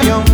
quiero yo.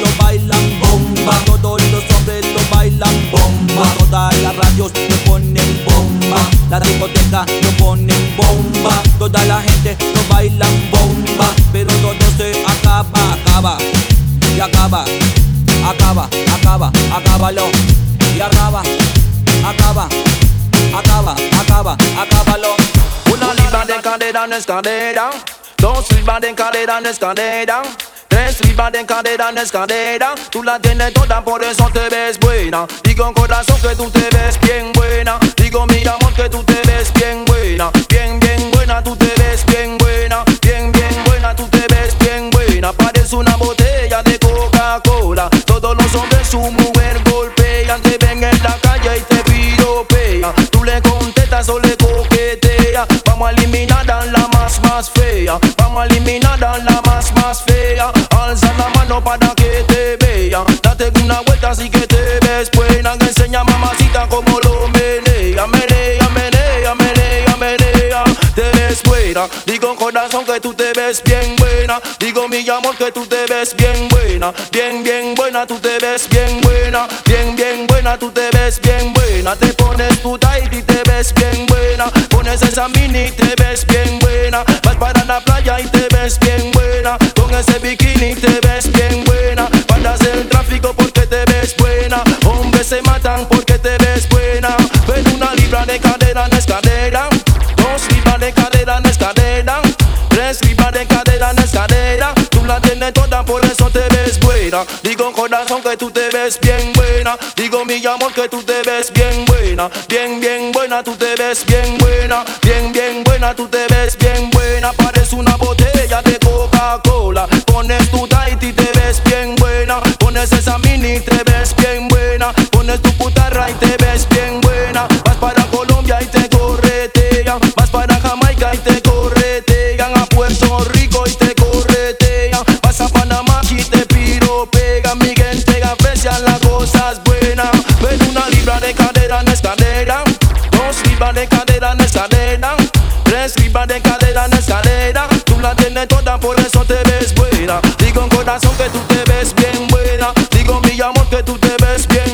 bomba. Todas las radios lo ponen bomba. La discoteca lo ponen bomba. Toda la gente lo bailan bomba. Pero todo se acaba, acaba. Y acaba, acaba, acaba, acábalo. Y acaba, acaba, acaba, acaba, acábalo. Una libra de cadera no es cadera. Dos libras de cadera no es cadera. Tres libras de cadera no es cadera. Tú la tienes toda, por eso te ves buena. Digo corazón que tú te ves bien buena. Digo mi amor que tú te ves bien buena. Bien, bien buena, tú te ves bien buena. Bien, bien buena, tú te ves bien buena. Parece una botella de Coca-Cola. Todos los hombres su mujer golpean. Te ven en la calle y te piropean. Tú le contestas o le coqueteas. Vamos a eliminar a Vamos a eliminar la más, más fea. Alza la mano para que te vea. Date una vuelta así que te ves buena. Enseña mamacita como lo menea. Menea, menea, menea, menea. Te ves buena. Digo corazón que tú te ves bien buena. Digo mi amor que tú te ves bien buena. Bien, bien buena, tú te ves bien buena. Bien, bien buena, tú te ves bien buena. Te pones tu tight y te ves bien buena. Pones esa mini y te ves bien buena. Ves bien buena. Con ese bikini te ves bien buena. Paras el tráfico porque te ves buena. Hombres se matan porque te ves buena. Pero una libra de cadera no es cadera. Dos libras de cadera no es cadera. Tres libras de cadera no es cadera. Tú la tienes toda, por eso te ves buena. Digo corazón que tú te ves bien buena. Digo mi amor que tú te ves bien buena. Bien, bien buena, tú te ves bien buena. Bien, bien buena, tú te ves bien buena. Parece una botella de cadera en escalera. Tres libras de cadera en escalera. Tú la tienes toda, por eso te ves buena. Digo en corazón que tú te ves bien buena. Digo mi amor que tú te ves bien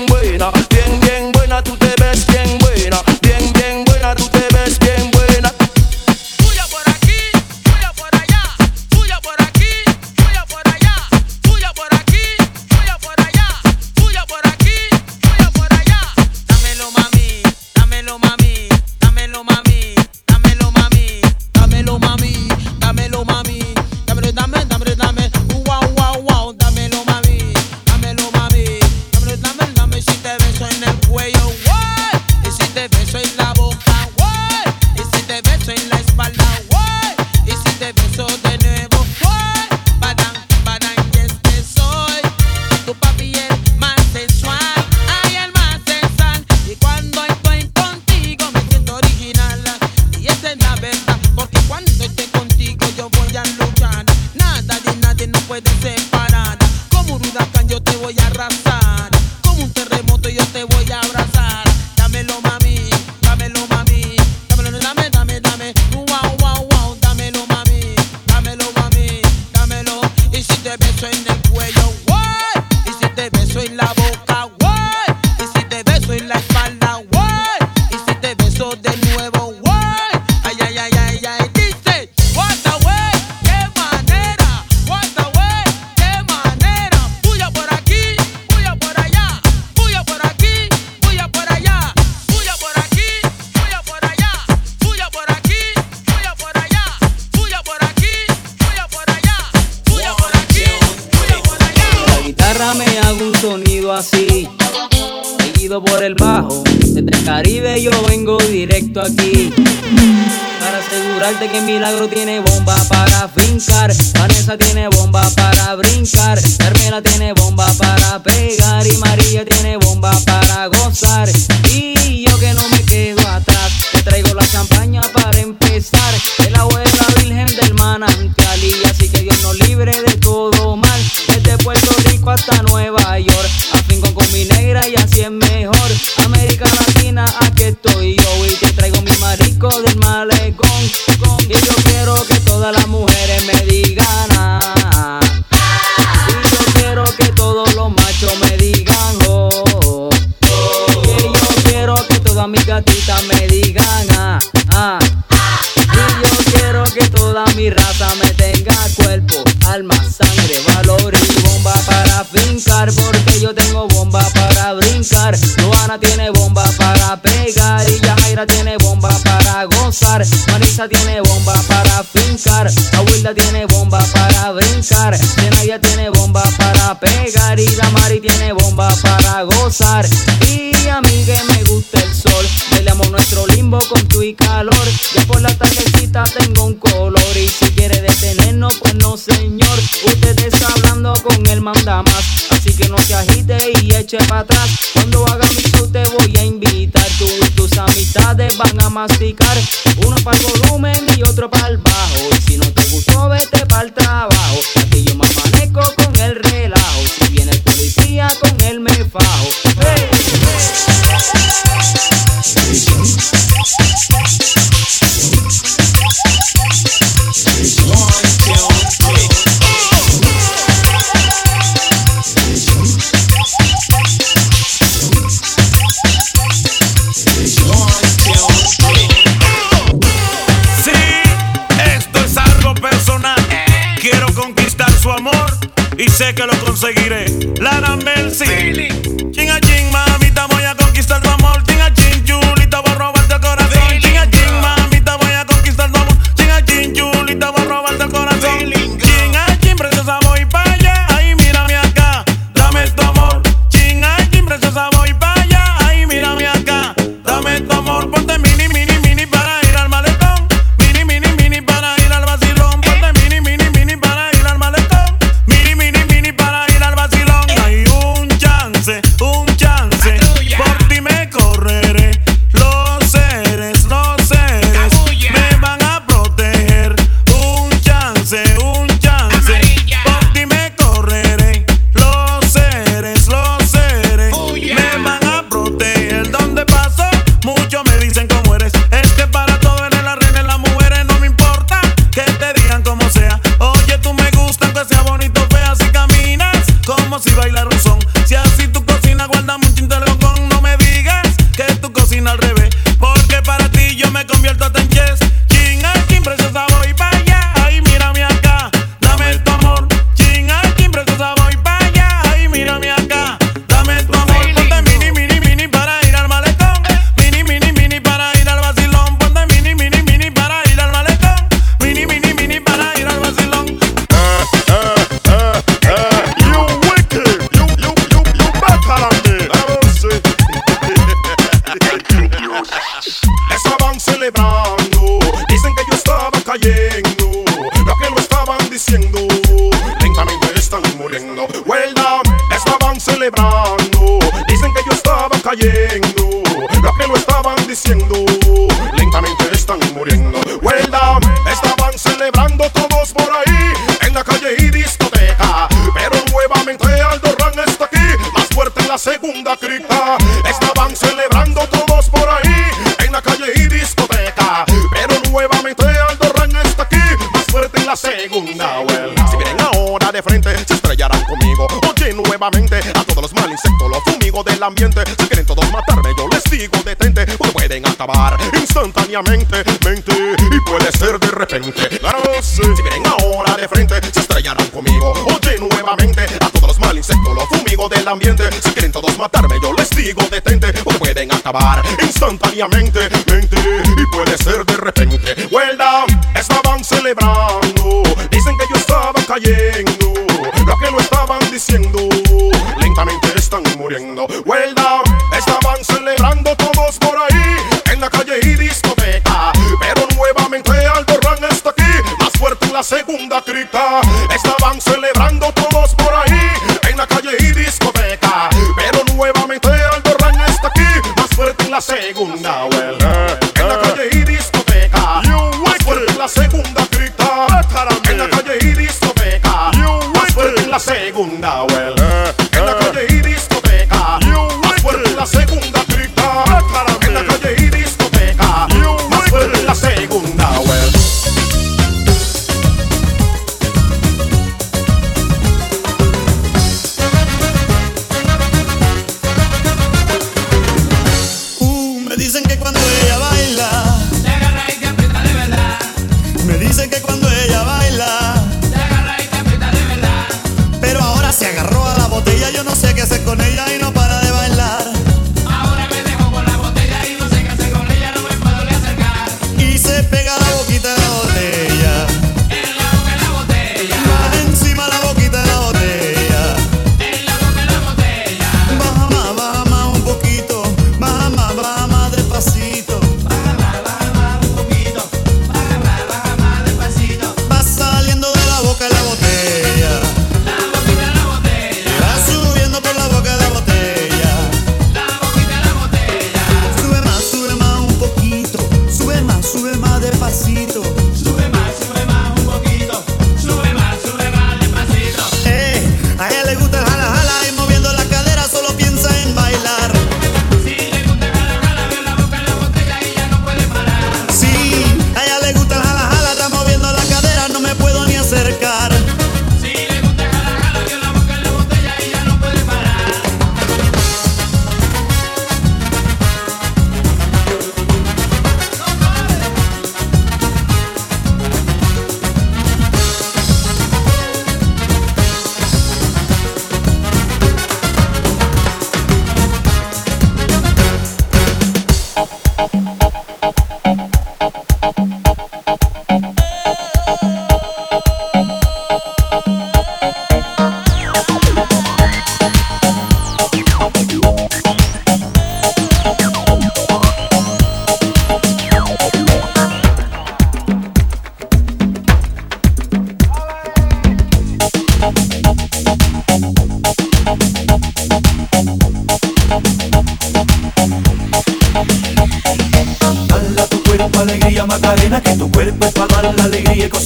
erróneamente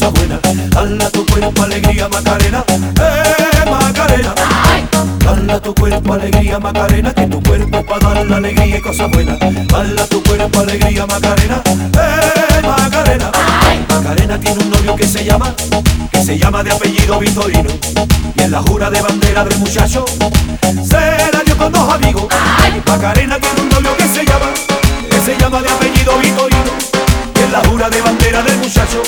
cosa buena. Dala tu cuerpo alegría Macarena, eh Macarena. Dala tu cuerpo alegría Macarena, que tu cuerpo para dar la alegría y cosa buena. Dala tu cuerpo alegría Macarena, eh Macarena. Macarena tiene un novio que se llama, que se llama de apellido Vitorino. Y en la jura de bandera del muchacho, se la con dos amigos. Macarena tiene un novio que se llama, que se llama de apellido Vitorino. Y en la jura de bandera del muchacho,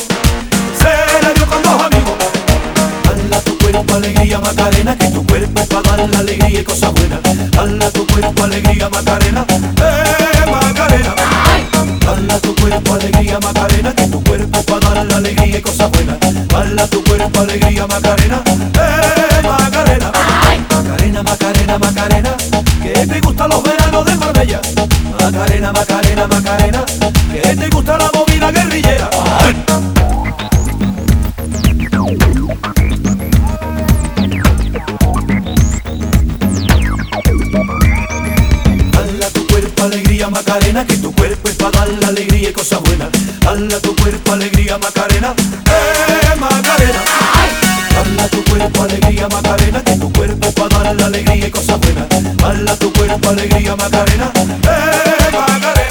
Macarena, que tu cuerpo pa' dar la alegría y cosas buenas. Dala tu cuerpo alegría, Macarena, eh, Macarena. Dala tu cuerpo alegría, Macarena, que tu cuerpo pa' dar la alegría y cosas buenas. Dala tu cuerpo alegría, Macarena, eh, Macarena. Macarena, Macarena, Macarena, que te gustan los veranos de Marbella. Macarena, Macarena, Macarena, que te gusta la movida guerrillera. Macarena, que tu cuerpo es para dar la alegría y cosas buenas. Dala tu cuerpo alegría, Macarena, eh, Macarena. Dala tu cuerpo alegría, Macarena, que tu cuerpo es para dar la alegría y cosas buenas. Dala tu cuerpo alegría, Macarena, eh, Macarena.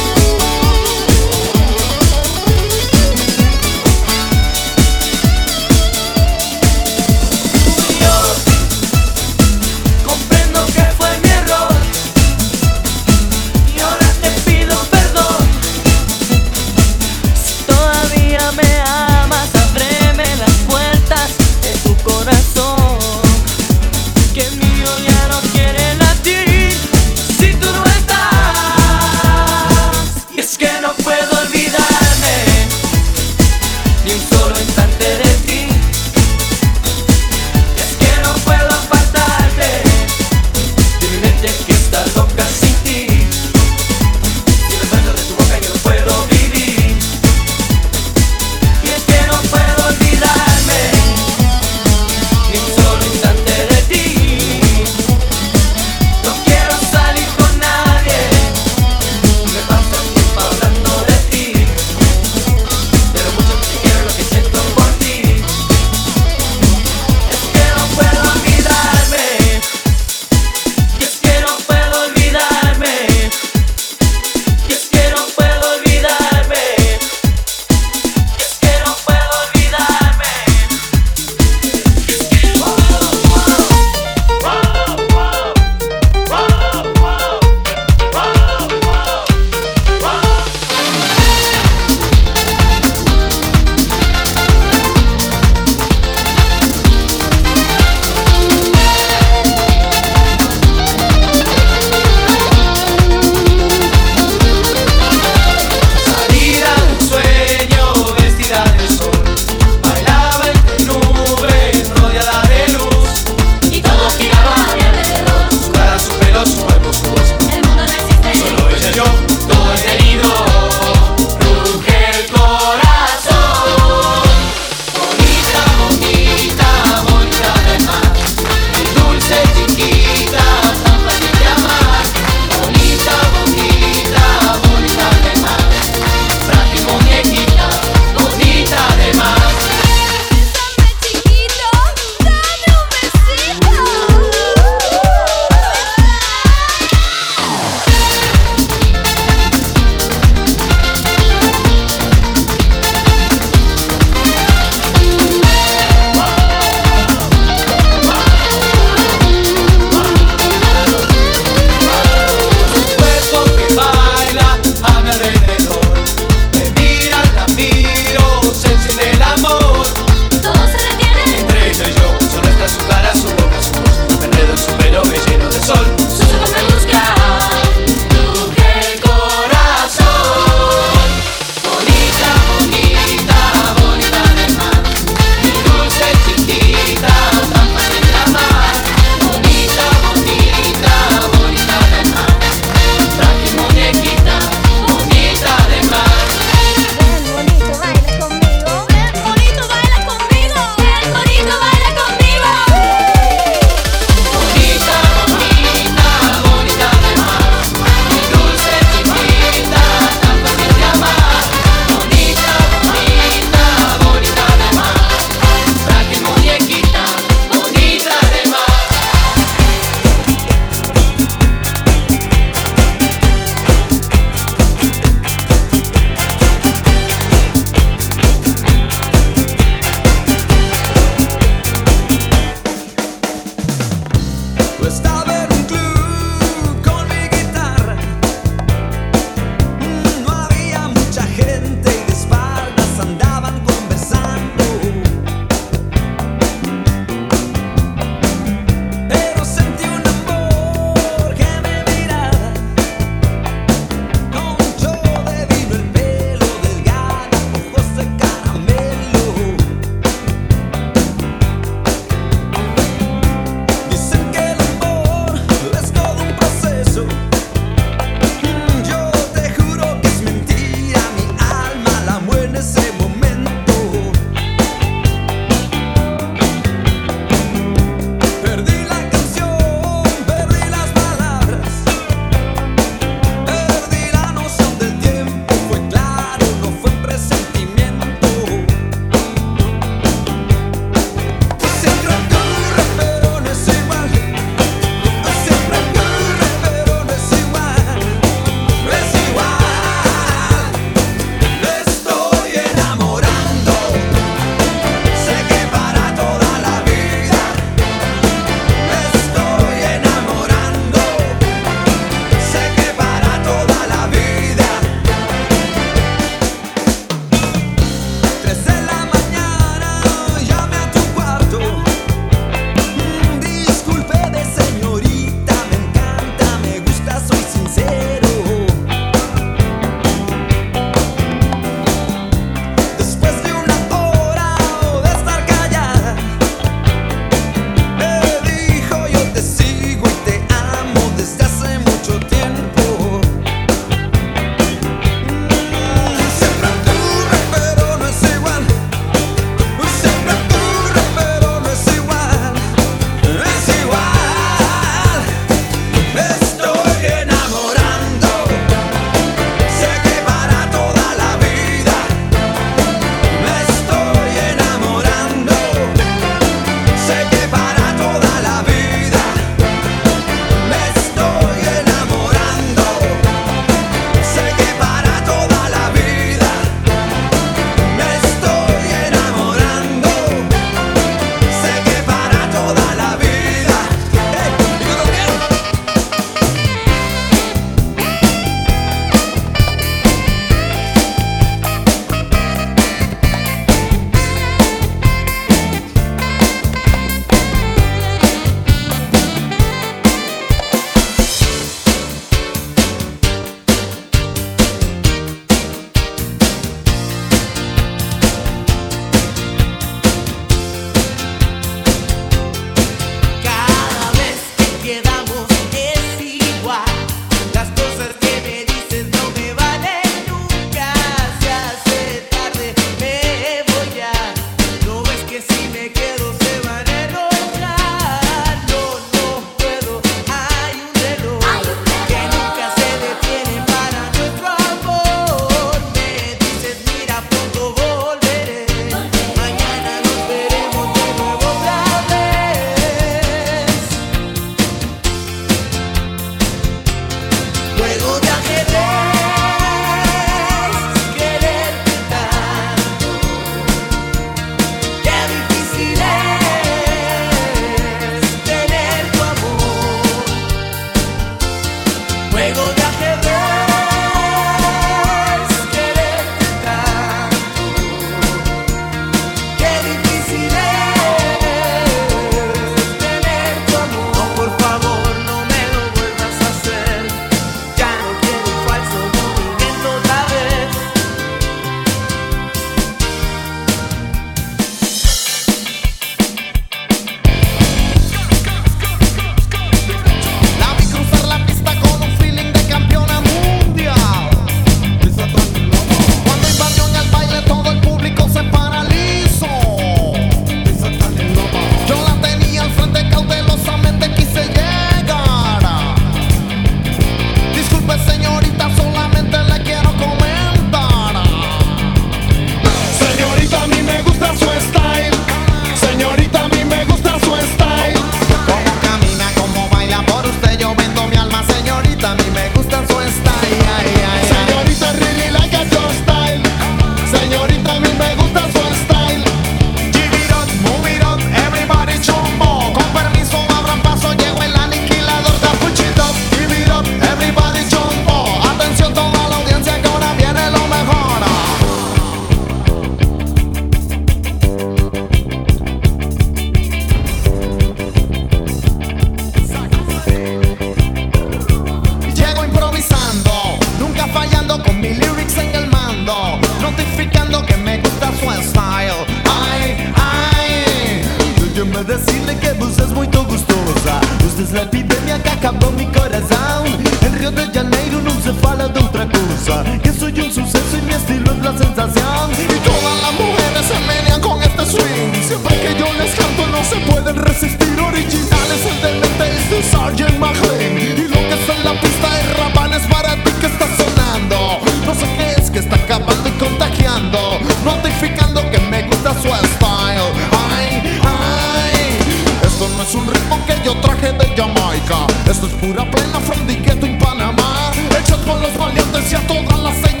la plena from en Panamá. Hechas por los valientes y a todas las señas.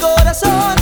Corazón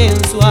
y que